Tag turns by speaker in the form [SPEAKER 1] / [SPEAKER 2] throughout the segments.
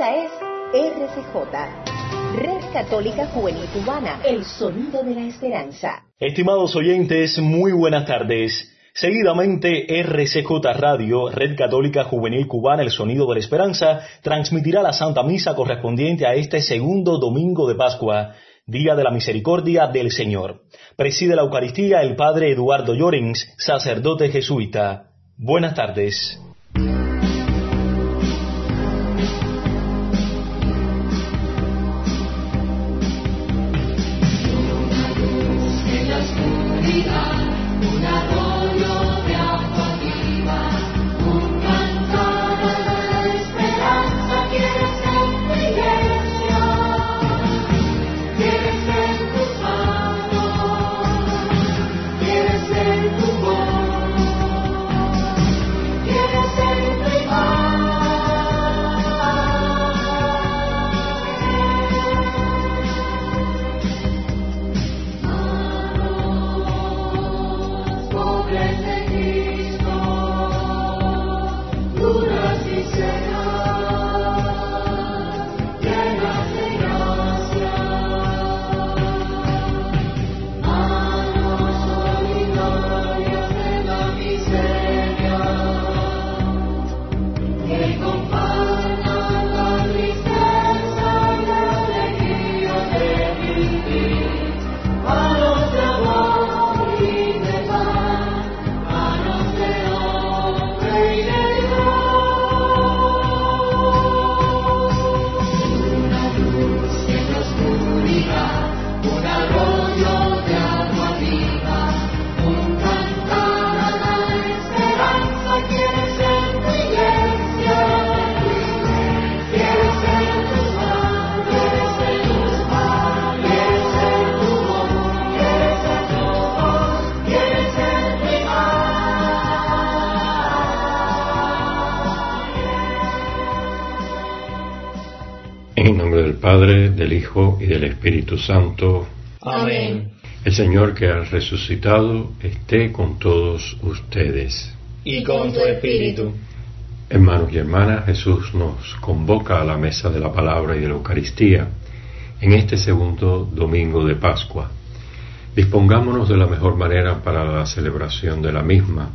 [SPEAKER 1] Esta es RCJ, Red Católica Juvenil Cubana, el sonido de la esperanza.
[SPEAKER 2] Estimados oyentes, muy buenas tardes. Seguidamente, RCJ Radio, Red Católica Juvenil Cubana, el sonido de la esperanza, transmitirá la Santa Misa correspondiente a este segundo domingo de Pascua, Día de la Misericordia del Señor. Preside la Eucaristía el Padre Eduardo Llorens, sacerdote jesuita. Buenas tardes.
[SPEAKER 3] Del Hijo y del Espíritu Santo.
[SPEAKER 4] Amén.
[SPEAKER 3] El Señor que ha resucitado esté con todos ustedes.
[SPEAKER 4] Y con tu espíritu.
[SPEAKER 3] Hermanos y hermanas, Jesús nos convoca a la mesa de la palabra y de la Eucaristía en este segundo domingo de Pascua. Dispongámonos de la mejor manera para la celebración de la misma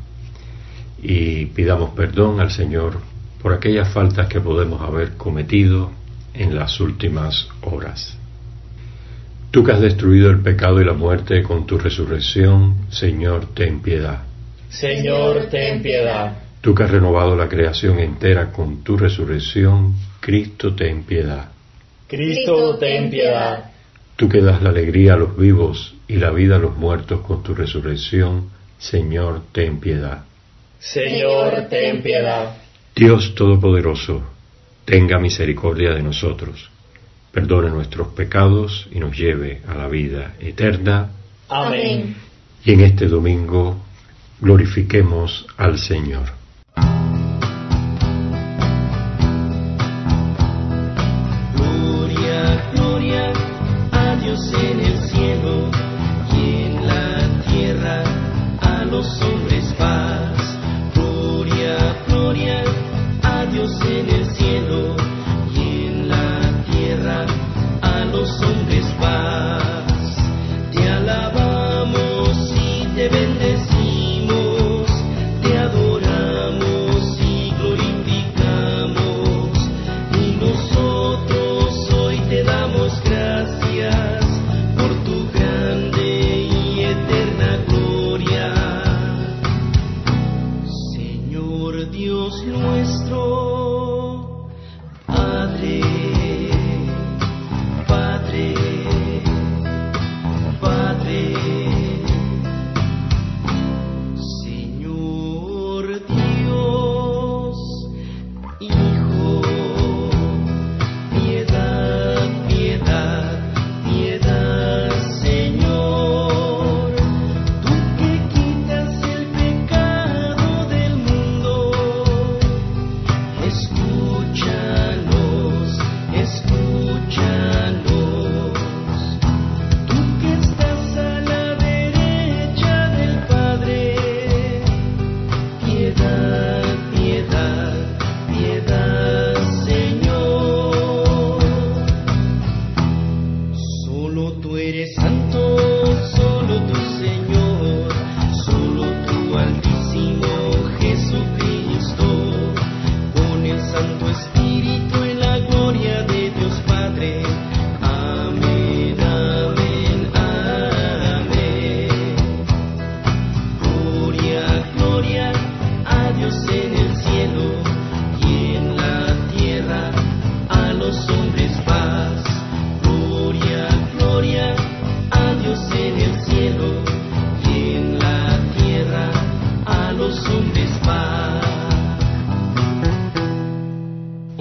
[SPEAKER 3] y pidamos perdón al Señor por aquellas faltas que podemos haber cometido en las últimas horas. Tú que has destruido el pecado y la muerte con tu resurrección, Señor, ten piedad.
[SPEAKER 4] Señor, ten piedad.
[SPEAKER 3] Tú que has renovado la creación entera con tu resurrección, Cristo, ten piedad.
[SPEAKER 4] Cristo, ten piedad.
[SPEAKER 3] Tú que das la alegría a los vivos y la vida a los muertos con tu resurrección, Señor, ten piedad.
[SPEAKER 4] Señor, ten piedad.
[SPEAKER 3] Dios Todopoderoso, tenga misericordia de nosotros, perdone nuestros pecados y nos lleve a la vida eterna.
[SPEAKER 4] Amén.
[SPEAKER 3] Y en este domingo glorifiquemos al Señor.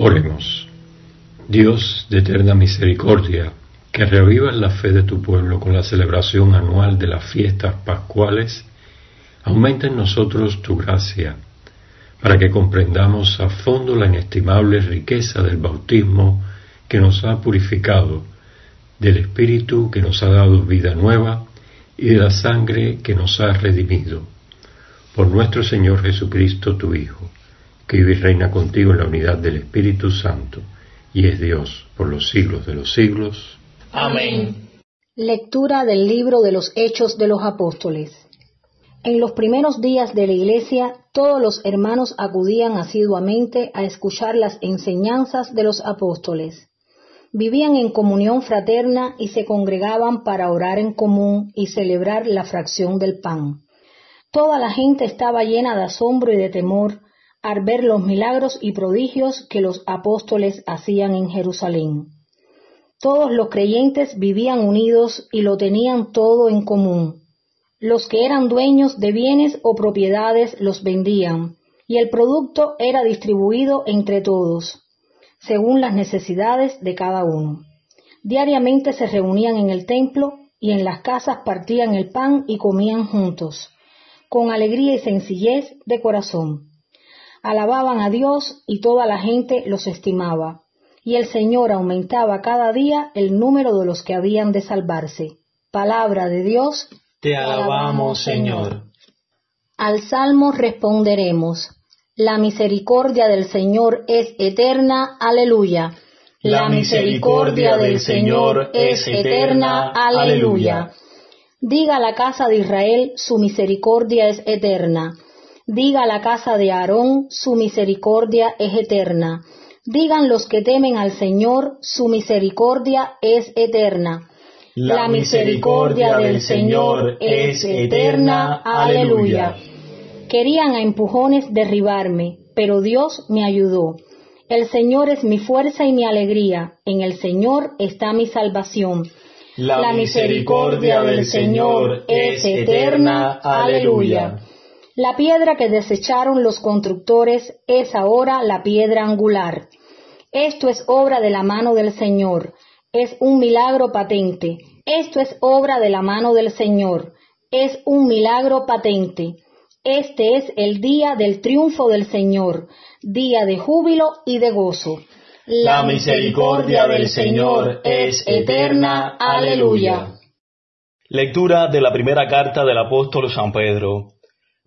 [SPEAKER 5] Oremos. Dios de eterna misericordia, que revivas la fe de tu pueblo con la celebración anual de las fiestas pascuales, aumenta en nosotros tu gracia, para que comprendamos a fondo la inestimable riqueza del bautismo que nos ha purificado, del Espíritu que nos ha dado vida nueva y de la sangre que nos ha redimido. Por nuestro Señor Jesucristo, tu Hijo, que vive y reina contigo en la unidad del Espíritu Santo, y es Dios por los siglos de los siglos.
[SPEAKER 4] Amén.
[SPEAKER 6] Lectura del libro de los Hechos de los Apóstoles. En los primeros días de la Iglesia, todos los hermanos acudían asiduamente a escuchar las enseñanzas de los apóstoles. Vivían en comunión fraterna y se congregaban para orar en común y celebrar la fracción del pan. Toda la gente estaba llena de asombro y de temor al ver los milagros y prodigios que los apóstoles hacían en Jerusalén. Todos los creyentes vivían unidos y lo tenían todo en común. Los que eran dueños de bienes o propiedades los vendían, y el producto era distribuido entre todos, según las necesidades de cada uno. Diariamente se reunían en el templo y en las casas partían el pan y comían juntos, con alegría y sencillez de corazón. Alababan a Dios y toda la gente los estimaba, y el Señor aumentaba cada día el número de los que habían de salvarse. Palabra de Dios.
[SPEAKER 4] Te alabamos, Señor.
[SPEAKER 6] Al salmo responderemos. La misericordia del Señor es eterna. Aleluya.
[SPEAKER 4] La misericordia del Señor es eterna. Aleluya.
[SPEAKER 6] Diga la casa de Israel, su misericordia es eterna. Diga la casa de Aarón, su misericordia es eterna. Digan los que temen al Señor, su misericordia es eterna.
[SPEAKER 4] La misericordia del Señor es eterna. Aleluya.
[SPEAKER 6] Querían a empujones derribarme, pero Dios me ayudó. El Señor es mi fuerza y mi alegría. En el Señor está mi salvación.
[SPEAKER 4] La misericordia del Señor es eterna. Aleluya.
[SPEAKER 6] La piedra que desecharon los constructores es ahora la piedra angular. Esto es obra de la mano del Señor. Es un milagro patente. Esto es obra de la mano del Señor. Es un milagro patente. Este es el día del triunfo del Señor, día de júbilo y de gozo.
[SPEAKER 4] La misericordia del Señor es eterna. Aleluya.
[SPEAKER 2] Lectura de la primera carta del apóstol San Pedro.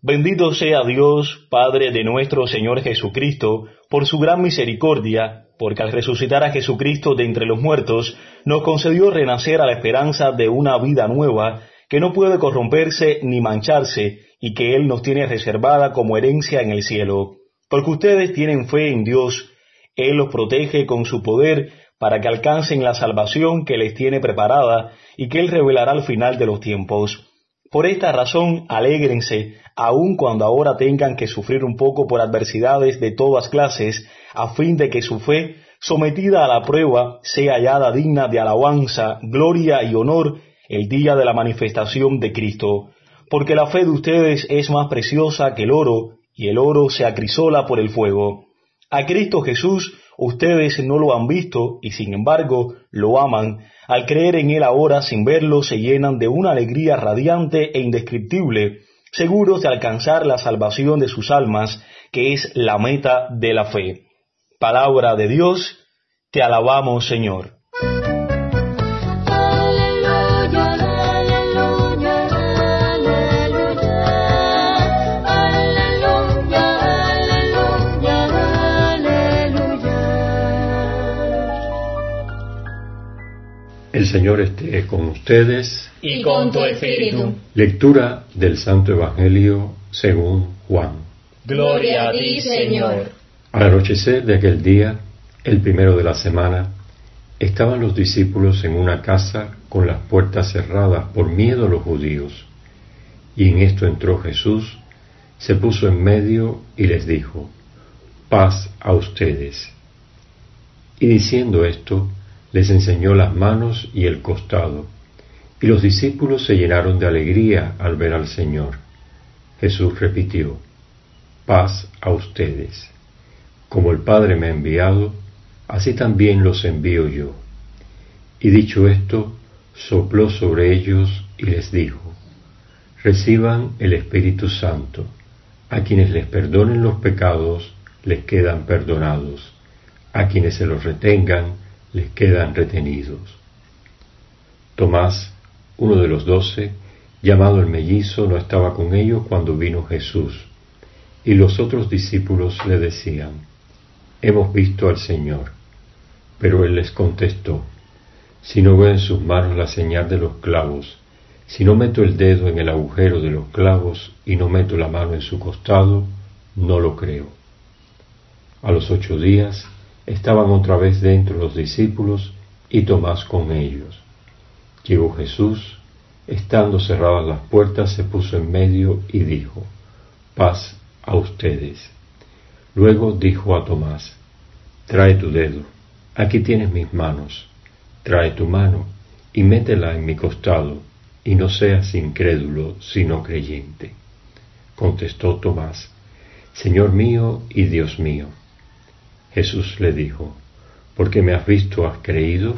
[SPEAKER 2] Bendito sea Dios, Padre de nuestro Señor Jesucristo, por su gran misericordia, porque al resucitar a Jesucristo de entre los muertos, nos concedió renacer a la esperanza de una vida nueva, que no puede corromperse ni mancharse, y que Él nos tiene reservada como herencia en el cielo. Porque ustedes tienen fe en Dios, Él los protege con su poder para que alcancen la salvación que les tiene preparada y que Él revelará al final de los tiempos. Por esta razón, alégrense, aun cuando ahora tengan que sufrir un poco por adversidades de todas clases, a fin de que su fe, sometida a la prueba, sea hallada digna de alabanza, gloria y honor el día de la manifestación de Cristo. Porque la fe de ustedes es más preciosa que el oro, y el oro se acrisola por el fuego. A Cristo Jesús ustedes no lo han visto y sin embargo lo aman. Al creer en Él ahora sin verlo se llenan de una alegría radiante e indescriptible, seguros de alcanzar la salvación de sus almas, que es la meta de la fe. Palabra de Dios, te alabamos Señor.
[SPEAKER 5] El Señor esté con ustedes.
[SPEAKER 4] Y con tu espíritu.
[SPEAKER 5] Lectura del Santo Evangelio según Juan.
[SPEAKER 4] Gloria a ti, Señor.
[SPEAKER 5] Al anochecer de aquel día, el primero de la semana, estaban los discípulos en una casa con las puertas cerradas por miedo a los judíos. Y en esto entró Jesús, se puso en medio y les dijo, paz a ustedes. Y diciendo esto, les enseñó las manos y el costado, y los discípulos se llenaron de alegría al ver al Señor. Jesús repitió, paz a ustedes. Como el Padre me ha enviado, así también los envío yo. Y dicho esto, sopló sobre ellos y les dijo, reciban el Espíritu Santo. A quienes les perdonen los pecados, les quedan perdonados. A quienes se los retengan, les quedan retenidos. Tomás, uno de los doce, llamado el mellizo, no estaba con ellos cuando vino Jesús. Y los otros discípulos le decían, Hemos visto al Señor. Pero él les contestó, Si no veo en sus manos la señal de los clavos, si no meto el dedo en el agujero de los clavos y no meto la mano en su costado, no lo creo. A los ocho días estaban otra vez dentro los discípulos y Tomás con ellos. Llegó Jesús, estando cerradas las puertas, se puso en medio y dijo, paz a ustedes. Luego dijo a Tomás, trae tu dedo, aquí tienes mis manos, trae tu mano y métela en mi costado y no seas incrédulo, sino creyente. Contestó Tomás, Señor mío y Dios mío. Jesús le dijo, porque me has visto, has creído.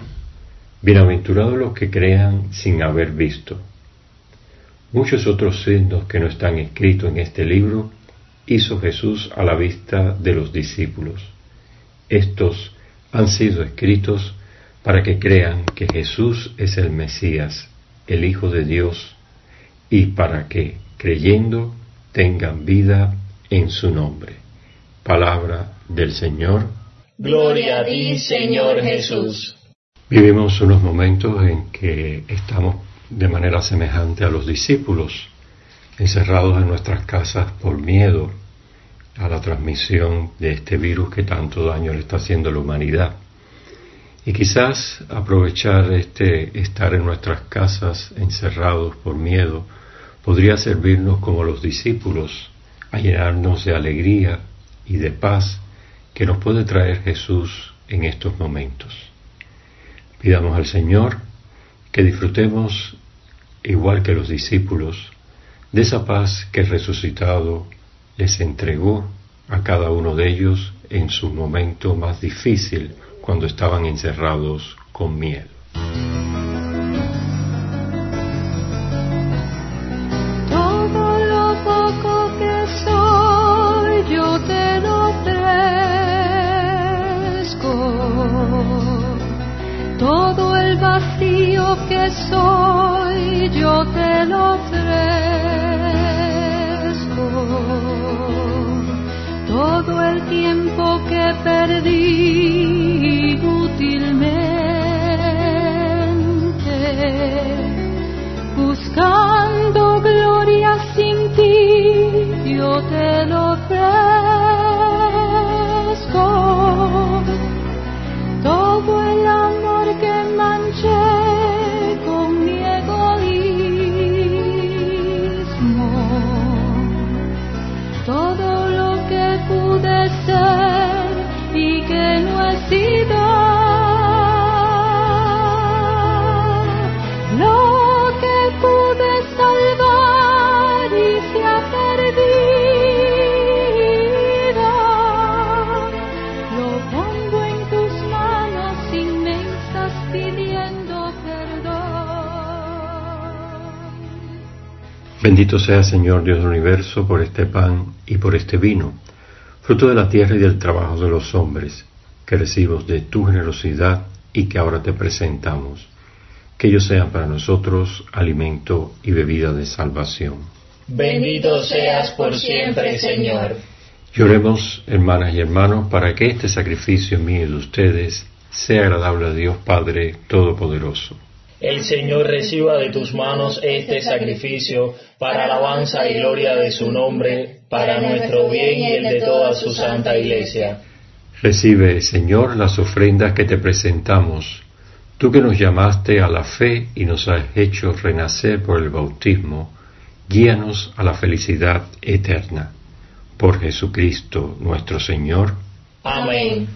[SPEAKER 5] Bienaventurados los que crean sin haber visto. Muchos otros signos que no están escritos en este libro hizo Jesús a la vista de los discípulos. Estos han sido escritos para que crean que Jesús es el Mesías, el Hijo de Dios, y para que, creyendo, tengan vida en su nombre. Palabra del Señor.
[SPEAKER 4] Gloria a ti, Señor Jesús.
[SPEAKER 5] Vivimos unos momentos en que estamos de manera semejante a los discípulos, encerrados en nuestras casas por miedo a la transmisión de este virus que tanto daño le está haciendo a la humanidad. Y quizás aprovechar este estar en nuestras casas encerrados por miedo podría servirnos como los discípulos a llenarnos de alegría y de paz que nos puede traer Jesús en estos momentos. Pidamos al Señor que disfrutemos, igual que los discípulos, de esa paz que el resucitado les entregó a cada uno de ellos en su momento más difícil cuando estaban encerrados con miedo.
[SPEAKER 7] Que soy yo te lo ofrezco. Todo el tiempo que perdí
[SPEAKER 5] Bendito sea Señor Dios del universo por este pan y por este vino, fruto de la tierra y del trabajo de los hombres, que recibimos de tu generosidad y que ahora te presentamos. Que ellos sean para nosotros alimento y bebida de salvación.
[SPEAKER 4] Bendito seas por siempre, Señor.
[SPEAKER 5] Lloremos, hermanas y hermanos, para que este sacrificio mío y de ustedes sea agradable a Dios Padre Todopoderoso.
[SPEAKER 4] El Señor reciba de tus manos este sacrificio para alabanza y gloria de su nombre, para nuestro bien y el de toda su santa iglesia.
[SPEAKER 5] Recibe, Señor, las ofrendas que te presentamos, tú que nos llamaste a la fe y nos has hecho renacer por el bautismo, guíanos a la felicidad eterna. Por Jesucristo nuestro Señor.
[SPEAKER 4] Amén.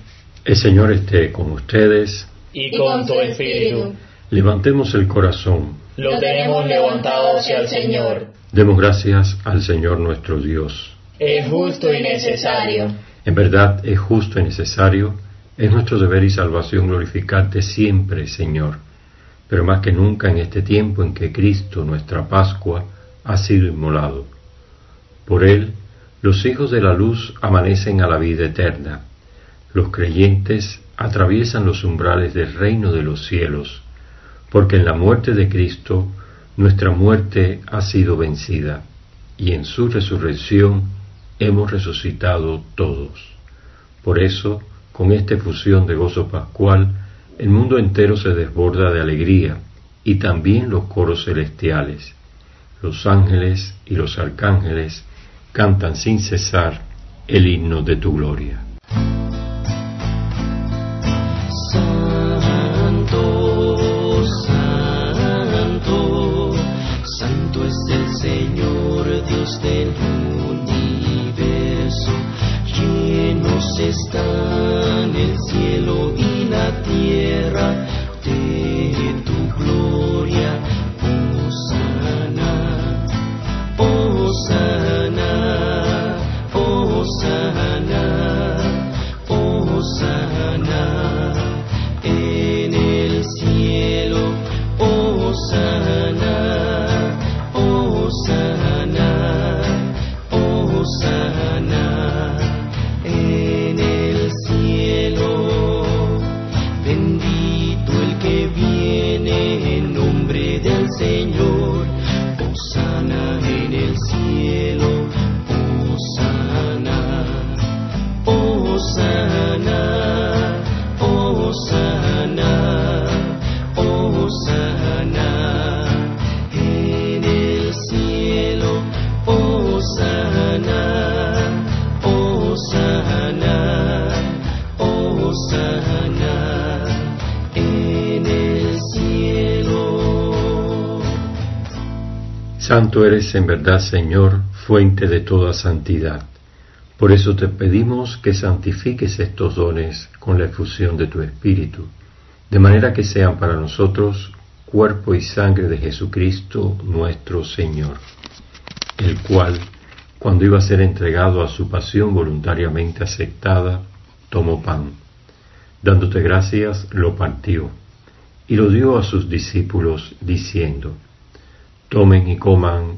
[SPEAKER 5] El Señor esté con ustedes.
[SPEAKER 4] Y con tu espíritu.
[SPEAKER 5] Levantemos el corazón.
[SPEAKER 4] Lo tenemos levantado hacia el Señor.
[SPEAKER 5] Demos gracias al Señor nuestro Dios.
[SPEAKER 4] Es justo y necesario.
[SPEAKER 5] En verdad es justo y necesario. Es nuestro deber y salvación glorificarte siempre, Señor, pero más que nunca en este tiempo en que Cristo, nuestra Pascua, ha sido inmolado. Por Él, los hijos de la luz amanecen a la vida eterna. Los creyentes atraviesan los umbrales del reino de los cielos porque en la muerte de Cristo nuestra muerte ha sido vencida y en su resurrección hemos resucitado todos. Por eso, con esta efusión de gozo pascual, el mundo entero se desborda de alegría y también los coros celestiales. Los ángeles y los arcángeles cantan sin cesar el himno de tu gloria.
[SPEAKER 3] Están el cielo y la tierra en
[SPEAKER 5] verdad, Señor, fuente de toda santidad. Por eso te pedimos que santifiques estos dones con la efusión de tu Espíritu, de manera que sean para nosotros cuerpo y sangre de Jesucristo nuestro Señor, el cual, cuando iba a ser entregado a su pasión voluntariamente aceptada, tomó pan. Dándote gracias, lo partió y lo dio a sus discípulos, diciendo, Tomen y coman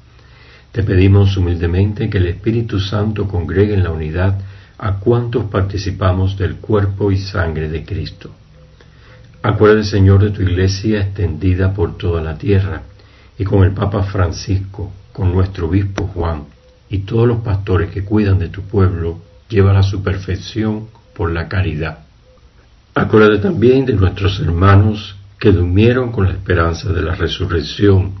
[SPEAKER 5] Te pedimos humildemente que el Espíritu Santo congregue en la unidad a cuantos participamos del cuerpo y sangre de Cristo. Acuérdate, Señor, de tu iglesia extendida por toda la tierra, y con el Papa Francisco, con nuestro obispo Juan, y todos los pastores que cuidan de tu pueblo, llévala a su perfección por la caridad. Acuérdate también de nuestros hermanos que durmieron con la esperanza de la resurrección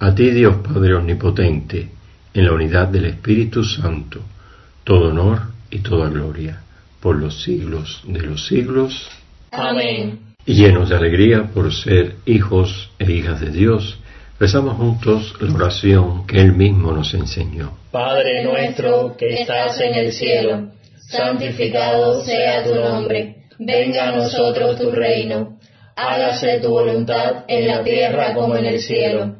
[SPEAKER 5] a ti Dios Padre Omnipotente, en la unidad del Espíritu Santo, todo honor y toda gloria, por los siglos de los siglos.
[SPEAKER 4] Amén.
[SPEAKER 5] Y llenos de alegría por ser hijos e hijas de Dios, rezamos juntos la oración que Él mismo nos enseñó.
[SPEAKER 4] Padre nuestro que estás en el cielo, santificado sea tu nombre, venga a nosotros tu reino, hágase tu voluntad en la tierra como en el cielo.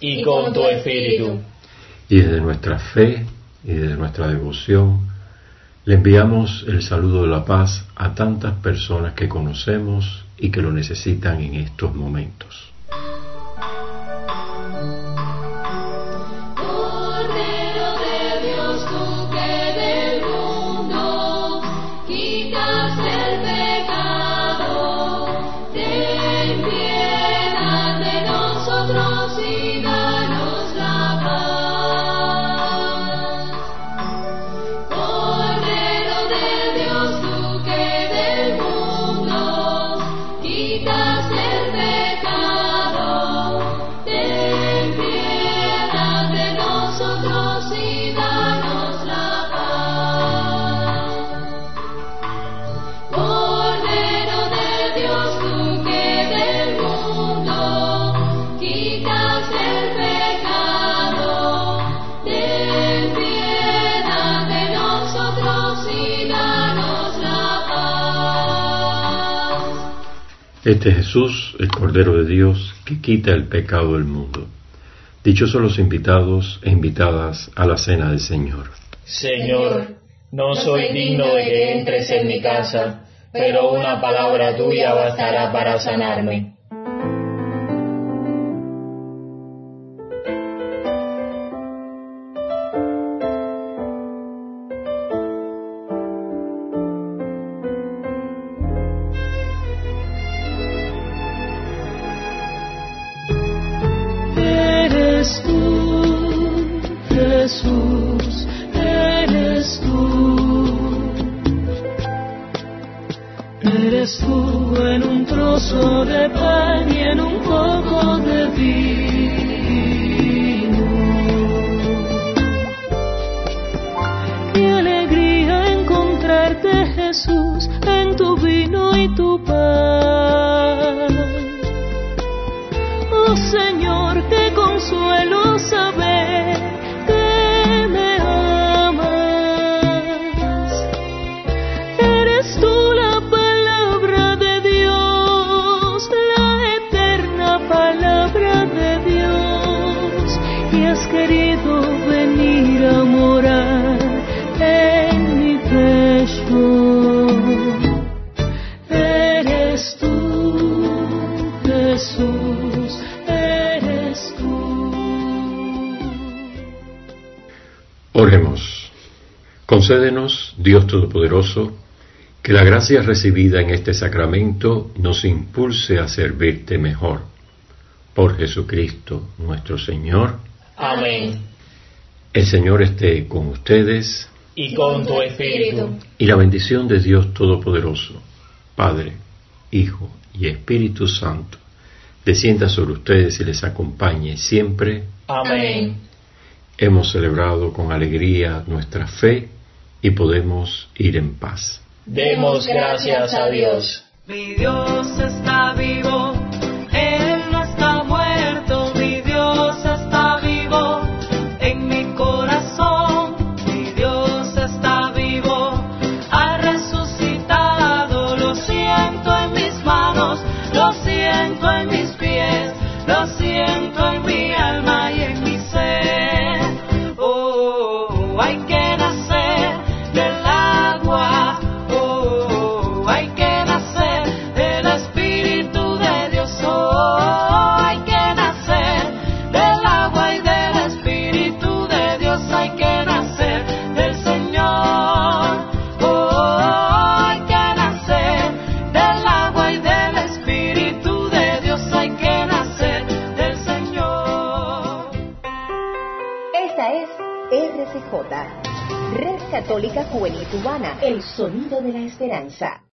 [SPEAKER 4] Y con tu espíritu.
[SPEAKER 5] Y desde nuestra fe y desde nuestra devoción, le enviamos el saludo de la paz a tantas personas que conocemos y que lo necesitan en estos momentos. Este es Jesús, el Cordero de Dios, que quita el pecado del mundo. Dichosos los invitados e invitadas a la cena del Señor.
[SPEAKER 4] Señor, no soy digno de que entres en mi casa, pero una palabra tuya bastará para sanarme.
[SPEAKER 5] Oremos. Concédenos, Dios Todopoderoso, que la gracia recibida en este sacramento nos impulse a servirte mejor. Por Jesucristo nuestro Señor.
[SPEAKER 4] Amén.
[SPEAKER 5] El Señor esté con ustedes
[SPEAKER 4] Y con tu espíritu.
[SPEAKER 5] y la bendición de Dios Todopoderoso, Padre, Hijo y Espíritu Santo, descienda sobre ustedes y les acompañe siempre.
[SPEAKER 4] Amén
[SPEAKER 5] hemos celebrado con alegría nuestra fe y podemos ir en paz.
[SPEAKER 4] Demos gracias a Dios.
[SPEAKER 3] Mi Dios está vivo.
[SPEAKER 1] el sonido de la esperanza.